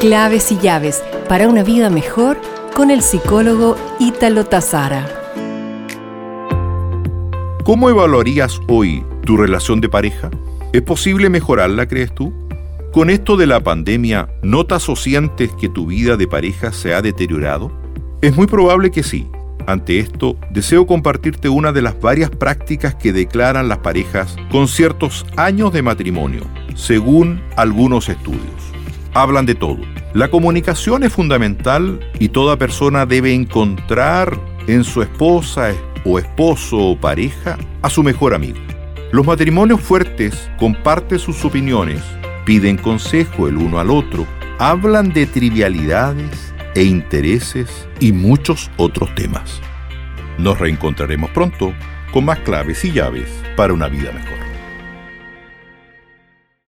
Claves y llaves para una vida mejor con el psicólogo Ítalo Tazara. ¿Cómo evaluarías hoy tu relación de pareja? ¿Es posible mejorarla, crees tú? Con esto de la pandemia, ¿notas o sientes que tu vida de pareja se ha deteriorado? Es muy probable que sí. Ante esto, deseo compartirte una de las varias prácticas que declaran las parejas con ciertos años de matrimonio, según algunos estudios hablan de todo. La comunicación es fundamental y toda persona debe encontrar en su esposa o esposo o pareja a su mejor amigo. Los matrimonios fuertes comparten sus opiniones, piden consejo el uno al otro, hablan de trivialidades e intereses y muchos otros temas. Nos reencontraremos pronto con más claves y llaves para una vida mejor.